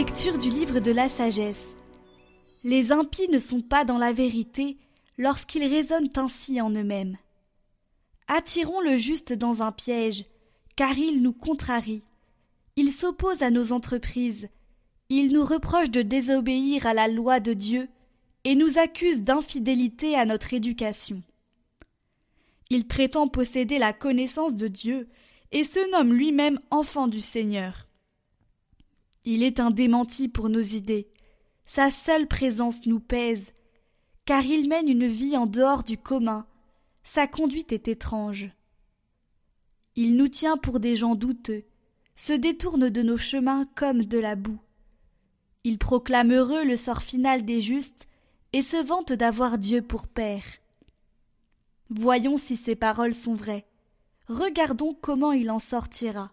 Lecture du livre de la sagesse. Les impies ne sont pas dans la vérité lorsqu'ils raisonnent ainsi en eux-mêmes. Attirons le juste dans un piège, car il nous contrarie. Il s'oppose à nos entreprises. Il nous reproche de désobéir à la loi de Dieu et nous accuse d'infidélité à notre éducation. Il prétend posséder la connaissance de Dieu et se nomme lui-même enfant du Seigneur. Il est un démenti pour nos idées. Sa seule présence nous pèse, car il mène une vie en dehors du commun. Sa conduite est étrange. Il nous tient pour des gens douteux, se détourne de nos chemins comme de la boue. Il proclame heureux le sort final des justes et se vante d'avoir Dieu pour Père. Voyons si ces paroles sont vraies. Regardons comment il en sortira.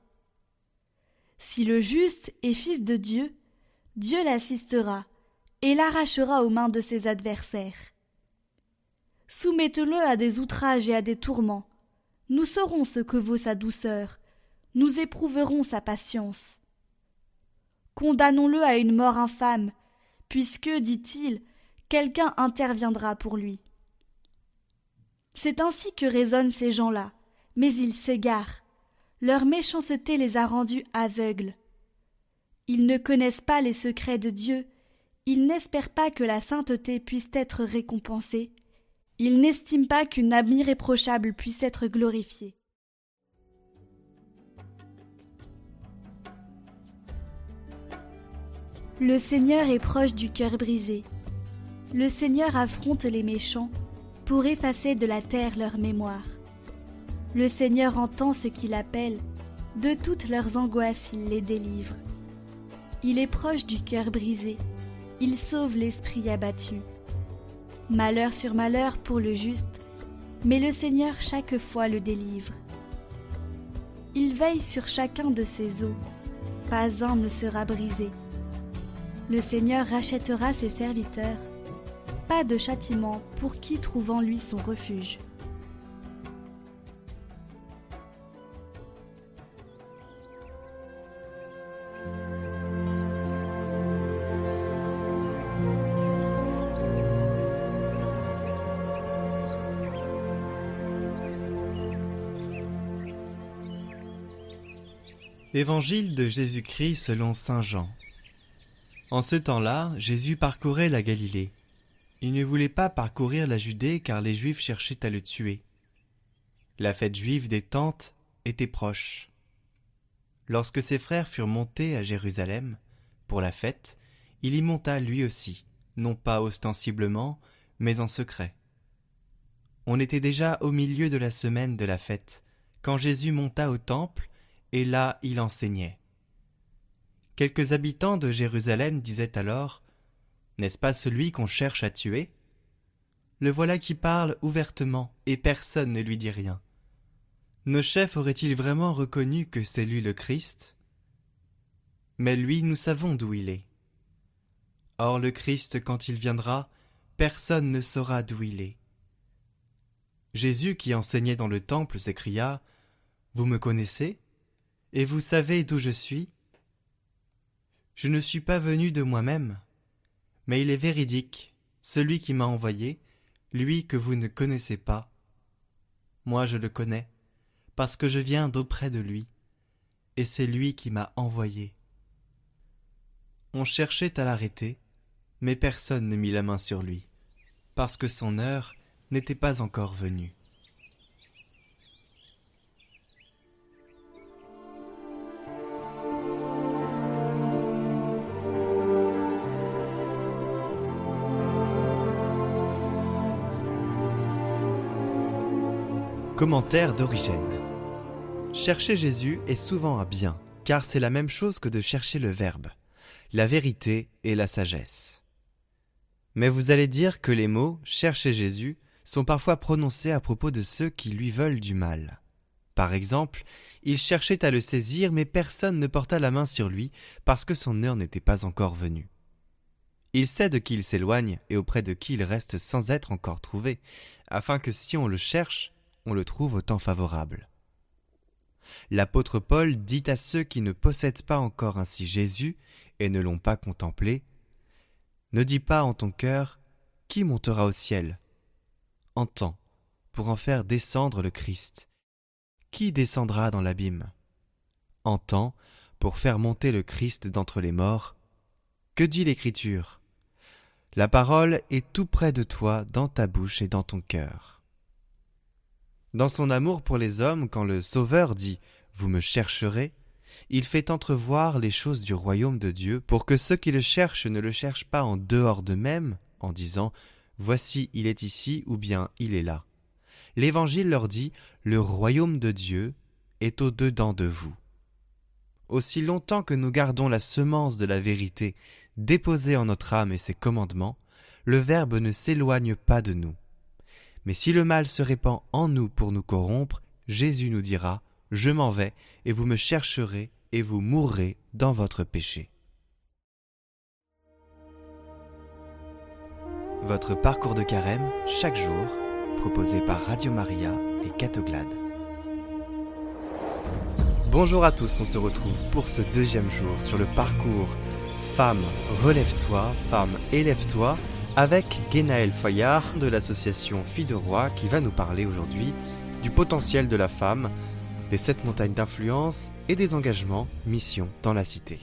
Si le juste est fils de Dieu, Dieu l'assistera et l'arrachera aux mains de ses adversaires. Soumettez-le à des outrages et à des tourments. Nous saurons ce que vaut sa douceur, nous éprouverons sa patience. Condamnons-le à une mort infâme, puisque, dit-il, quelqu'un interviendra pour lui. C'est ainsi que raisonnent ces gens-là, mais ils s'égarent. Leur méchanceté les a rendus aveugles. Ils ne connaissent pas les secrets de Dieu, ils n'espèrent pas que la sainteté puisse être récompensée, ils n'estiment pas qu'une âme irréprochable puisse être glorifiée. Le Seigneur est proche du cœur brisé. Le Seigneur affronte les méchants pour effacer de la terre leur mémoire. Le Seigneur entend ce qu'il appelle, de toutes leurs angoisses il les délivre. Il est proche du cœur brisé, il sauve l'esprit abattu. Malheur sur malheur pour le juste, mais le Seigneur chaque fois le délivre. Il veille sur chacun de ses os, pas un ne sera brisé. Le Seigneur rachètera ses serviteurs, pas de châtiment pour qui trouve en lui son refuge. Évangile de Jésus-Christ selon Saint Jean. En ce temps-là, Jésus parcourait la Galilée. Il ne voulait pas parcourir la Judée car les Juifs cherchaient à le tuer. La fête juive des tentes était proche. Lorsque ses frères furent montés à Jérusalem pour la fête, il y monta lui aussi, non pas ostensiblement, mais en secret. On était déjà au milieu de la semaine de la fête, quand Jésus monta au temple et là il enseignait. Quelques habitants de Jérusalem disaient alors N'est-ce pas celui qu'on cherche à tuer? Le voilà qui parle ouvertement, et personne ne lui dit rien. Nos chefs auraient-ils vraiment reconnu que c'est lui le Christ? Mais lui, nous savons d'où il est. Or le Christ, quand il viendra, personne ne saura d'où il est. Jésus, qui enseignait dans le temple, s'écria Vous me connaissez? Et vous savez d'où je suis? Je ne suis pas venu de moi-même, mais il est véridique, celui qui m'a envoyé, lui que vous ne connaissez pas. Moi je le connais, parce que je viens d'auprès de lui, et c'est lui qui m'a envoyé. On cherchait à l'arrêter, mais personne ne mit la main sur lui, parce que son heure n'était pas encore venue. Commentaire d'origine. Chercher Jésus est souvent un bien, car c'est la même chose que de chercher le Verbe, la vérité et la sagesse. Mais vous allez dire que les mots chercher Jésus sont parfois prononcés à propos de ceux qui lui veulent du mal. Par exemple, il cherchait à le saisir, mais personne ne porta la main sur lui parce que son heure n'était pas encore venue. Il sait de qui il s'éloigne et auprès de qui il reste sans être encore trouvé, afin que si on le cherche, on le trouve au temps favorable. L'apôtre Paul dit à ceux qui ne possèdent pas encore ainsi Jésus et ne l'ont pas contemplé, Ne dis pas en ton cœur, Qui montera au ciel? Entends, pour en faire descendre le Christ. Qui descendra dans l'abîme? Entends, pour faire monter le Christ d'entre les morts. Que dit l'Écriture? La parole est tout près de toi, dans ta bouche et dans ton cœur. Dans son amour pour les hommes, quand le Sauveur dit Vous me chercherez, il fait entrevoir les choses du royaume de Dieu pour que ceux qui le cherchent ne le cherchent pas en dehors d'eux-mêmes, en disant Voici il est ici ou bien il est là. L'Évangile leur dit Le royaume de Dieu est au-dedans de vous. Aussi longtemps que nous gardons la semence de la vérité déposée en notre âme et ses commandements, le Verbe ne s'éloigne pas de nous. Mais si le mal se répand en nous pour nous corrompre, Jésus nous dira Je m'en vais, et vous me chercherez, et vous mourrez dans votre péché. Votre parcours de carême, chaque jour, proposé par Radio Maria et Catoglade. Bonjour à tous, on se retrouve pour ce deuxième jour sur le parcours Femme, relève-toi, femme, élève-toi, avec Guénaël Foyard de l'association Filles de Roi qui va nous parler aujourd'hui du potentiel de la femme, des sept montagnes d'influence et des engagements mission dans la cité.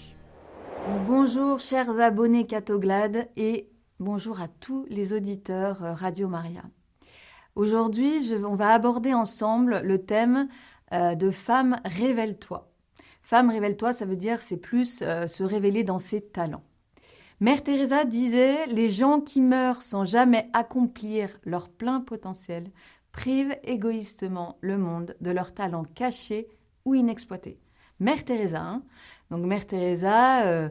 Bonjour chers abonnés Catoglade et bonjour à tous les auditeurs euh, Radio Maria. Aujourd'hui, on va aborder ensemble le thème euh, de Femme, révèle-toi. Femme, révèle-toi, ça veut dire c'est plus euh, se révéler dans ses talents. Mère Teresa disait Les gens qui meurent sans jamais accomplir leur plein potentiel privent égoïstement le monde de leurs talents cachés ou inexploités. Mère Teresa, hein. donc Mère Teresa, euh,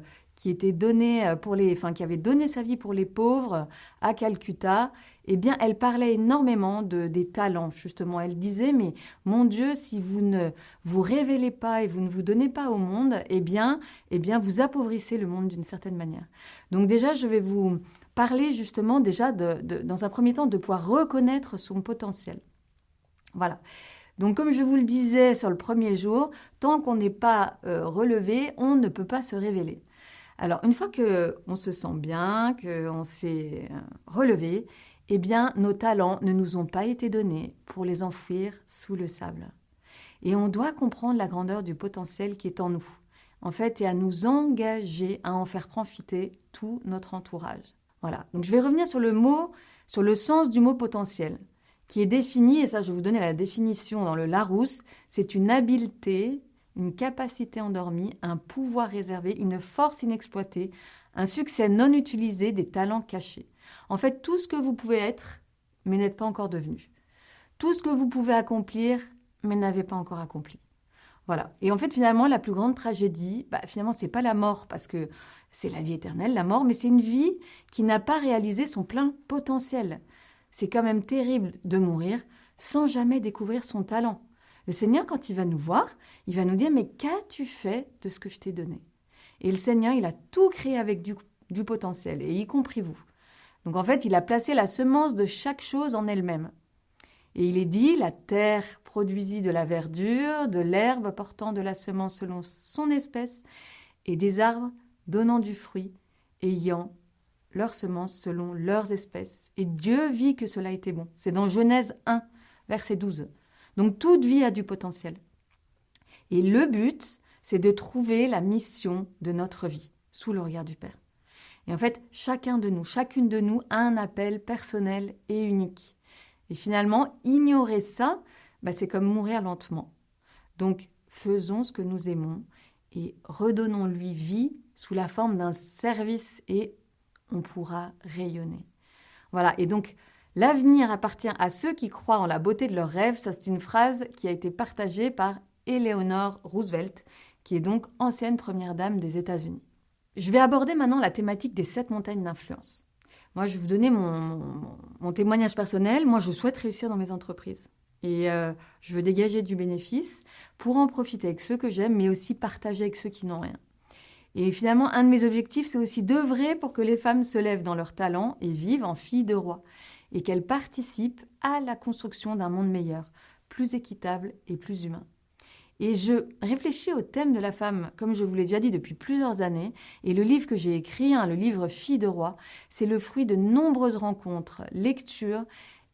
enfin qui avait donné sa vie pour les pauvres à Calcutta eh bien, elle parlait énormément de, des talents, justement. Elle disait, mais mon Dieu, si vous ne vous révélez pas et vous ne vous donnez pas au monde, eh bien, eh bien vous appauvrissez le monde d'une certaine manière. Donc déjà, je vais vous parler justement déjà, dans un premier temps, de pouvoir reconnaître son potentiel. Voilà. Donc comme je vous le disais sur le premier jour, tant qu'on n'est pas euh, relevé, on ne peut pas se révéler. Alors une fois que on se sent bien, qu'on s'est euh, relevé, eh bien, nos talents ne nous ont pas été donnés pour les enfouir sous le sable. Et on doit comprendre la grandeur du potentiel qui est en nous, en fait, et à nous engager à en faire profiter tout notre entourage. Voilà. Donc, je vais revenir sur le mot, sur le sens du mot potentiel, qui est défini, et ça, je vais vous donner la définition dans le Larousse, c'est une habileté, une capacité endormie, un pouvoir réservé, une force inexploitée, un succès non utilisé des talents cachés. En fait, tout ce que vous pouvez être, mais n'êtes pas encore devenu. Tout ce que vous pouvez accomplir, mais n'avez pas encore accompli. Voilà. Et en fait, finalement, la plus grande tragédie, bah, finalement, c'est pas la mort, parce que c'est la vie éternelle, la mort, mais c'est une vie qui n'a pas réalisé son plein potentiel. C'est quand même terrible de mourir sans jamais découvrir son talent. Le Seigneur, quand il va nous voir, il va nous dire, mais qu'as-tu fait de ce que je t'ai donné? Et le Seigneur, il a tout créé avec du, potentiel, et y compris vous. Donc en fait, il a placé la semence de chaque chose en elle-même. Et il est dit, la terre produisit de la verdure, de l'herbe portant de la semence selon son espèce, et des arbres donnant du fruit, ayant leur semence selon leurs espèces. Et Dieu vit que cela était bon. C'est dans Genèse 1, verset 12. Donc toute vie a du potentiel. Et le but, c'est de trouver la mission de notre vie sous le regard du Père. Et en fait, chacun de nous, chacune de nous a un appel personnel et unique. Et finalement, ignorer ça, bah, c'est comme mourir lentement. Donc, faisons ce que nous aimons et redonnons-lui vie sous la forme d'un service et on pourra rayonner. Voilà, et donc l'avenir appartient à ceux qui croient en la beauté de leurs rêves. Ça, c'est une phrase qui a été partagée par Eleanor Roosevelt, qui est donc ancienne première dame des États-Unis. Je vais aborder maintenant la thématique des sept montagnes d'influence. Moi, je vais vous donner mon, témoignage personnel. Moi, je souhaite réussir dans mes entreprises. Et euh, je veux dégager du bénéfice pour en profiter avec ceux que j'aime, mais aussi partager avec ceux qui n'ont rien. Et finalement, un de mes objectifs, c'est aussi d'œuvrer pour que les femmes se lèvent dans leur talent et vivent en filles de roi, et qu'elles participent à la construction d'un monde meilleur, plus équitable et plus humain. Et je réfléchis au thème de la femme, comme je vous l'ai déjà dit depuis plusieurs années. Et le livre que j'ai écrit, hein, le livre Fille de roi, c'est le fruit de nombreuses rencontres, lectures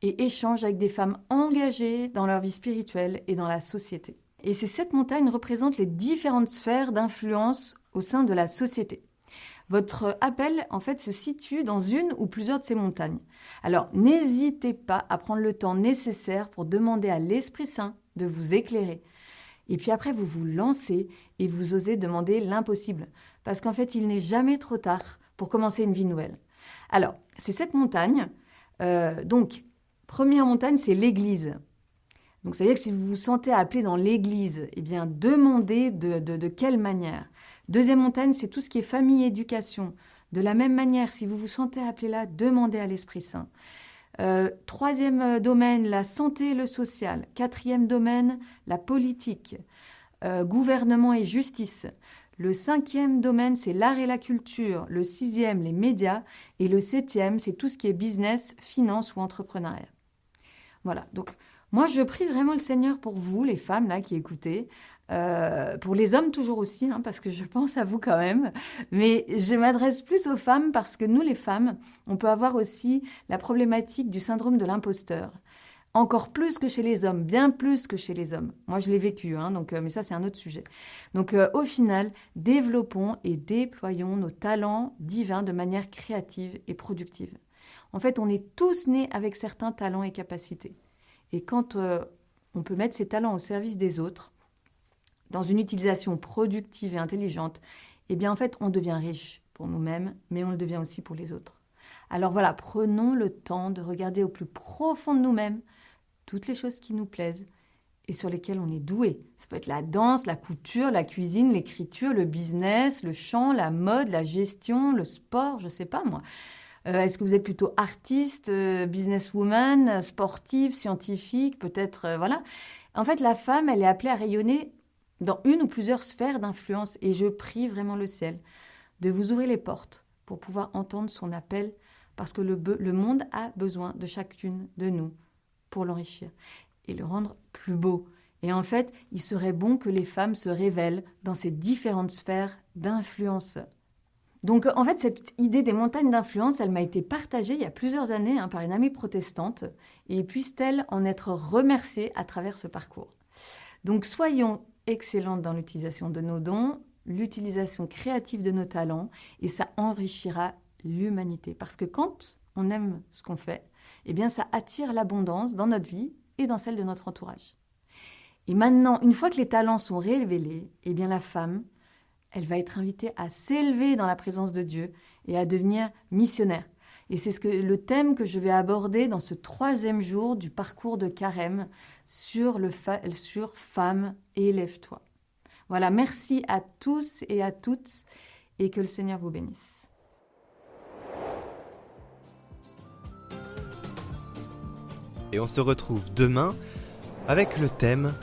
et échanges avec des femmes engagées dans leur vie spirituelle et dans la société. Et ces sept montagnes représentent les différentes sphères d'influence au sein de la société. Votre appel, en fait, se situe dans une ou plusieurs de ces montagnes. Alors, n'hésitez pas à prendre le temps nécessaire pour demander à l'Esprit Saint de vous éclairer. Et puis après, vous vous lancez et vous osez demander l'impossible. Parce qu'en fait, il n'est jamais trop tard pour commencer une vie nouvelle. Alors, c'est cette montagne. Euh, donc, première montagne, c'est l'Église. Donc, ça veut dire que si vous vous sentez appelé dans l'Église, eh bien, demandez de, de quelle manière? Deuxième montagne, c'est tout ce qui est famille, éducation. De la même manière, si vous vous sentez appelé là, demandez à l'Esprit Saint. Euh, troisième euh, domaine, la santé et le social. Quatrième domaine, la politique, euh, gouvernement et justice. Le cinquième domaine, c'est l'art et la culture. Le sixième, les médias. Et le septième, c'est tout ce qui est business, finance ou entrepreneuriat. Voilà. Donc, moi, je prie vraiment le Seigneur pour vous, les femmes là qui écoutez, euh, pour les hommes toujours aussi, hein, parce que je pense à vous quand même. Mais je m'adresse plus aux femmes parce que nous, les femmes, on peut avoir aussi la problématique du syndrome de l'imposteur. Encore plus que chez les hommes, bien plus que chez les hommes. Moi, je l'ai vécu, hein, donc, euh, mais ça, c'est un autre sujet. Donc, euh, au final, développons et déployons nos talents divins de manière créative et productive. En fait, on est tous nés avec certains talents et capacités. Et quand on peut mettre ces talents au service des autres, dans une utilisation productive et intelligente, eh bien en fait, on devient riche pour nous-mêmes, mais on le devient aussi pour les autres. Alors voilà, prenons le temps de regarder au plus profond de nous-mêmes toutes les choses qui nous plaisent et sur lesquelles on est doué. Ça peut être la danse, la couture, la cuisine, l'écriture, le business, le chant, la mode, la gestion, le sport, je ne sais pas moi. Euh, est-ce que vous êtes plutôt artiste, euh, businesswoman, sportive, scientifique, peut-être, euh, voilà. En fait, la femme, elle est appelée à rayonner dans une ou plusieurs sphères d'influence et je prie vraiment le ciel de vous ouvrir les portes pour pouvoir entendre son appel parce que le, monde a besoin de chacune de nous pour l'enrichir et le rendre plus beau. Et en fait, il serait bon que les femmes se révèlent dans ces différentes sphères d'influence. Donc en fait, cette idée des montagnes d'influence, elle m'a été partagée il y a plusieurs années hein, par une amie protestante, et puisse-t-elle en être remerciée à travers ce parcours? Donc soyons excellente dans l'utilisation de nos dons, l'utilisation créative de nos talents, et ça enrichira l'humanité. Parce que quand on aime ce qu'on fait, eh bien ça attire l'abondance dans notre vie et dans celle de notre entourage. Et maintenant, une fois que les talents sont révélés, eh bien la femme, elle va être invitée à s'élever dans la présence de Dieu et à devenir missionnaire. Et c'est ce que, le thème que je vais aborder dans ce troisième jour du parcours de carême sur, le sur Femme, élève-toi. Voilà, merci à tous et à toutes et que le Seigneur vous bénisse. Et on se retrouve demain avec le thème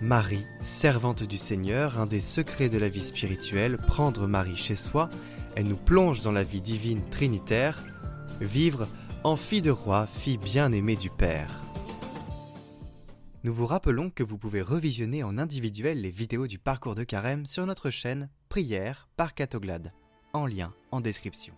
Marie, servante du Seigneur, un des secrets de la vie spirituelle, prendre Marie chez soi, elle nous plonge dans la vie divine trinitaire vivre en fille de roi, fille bien-aimée du Père. Nous vous rappelons que vous pouvez revisionner en individuel les vidéos du parcours de carême sur notre chaîne Prière par Catoglade, en lien en description.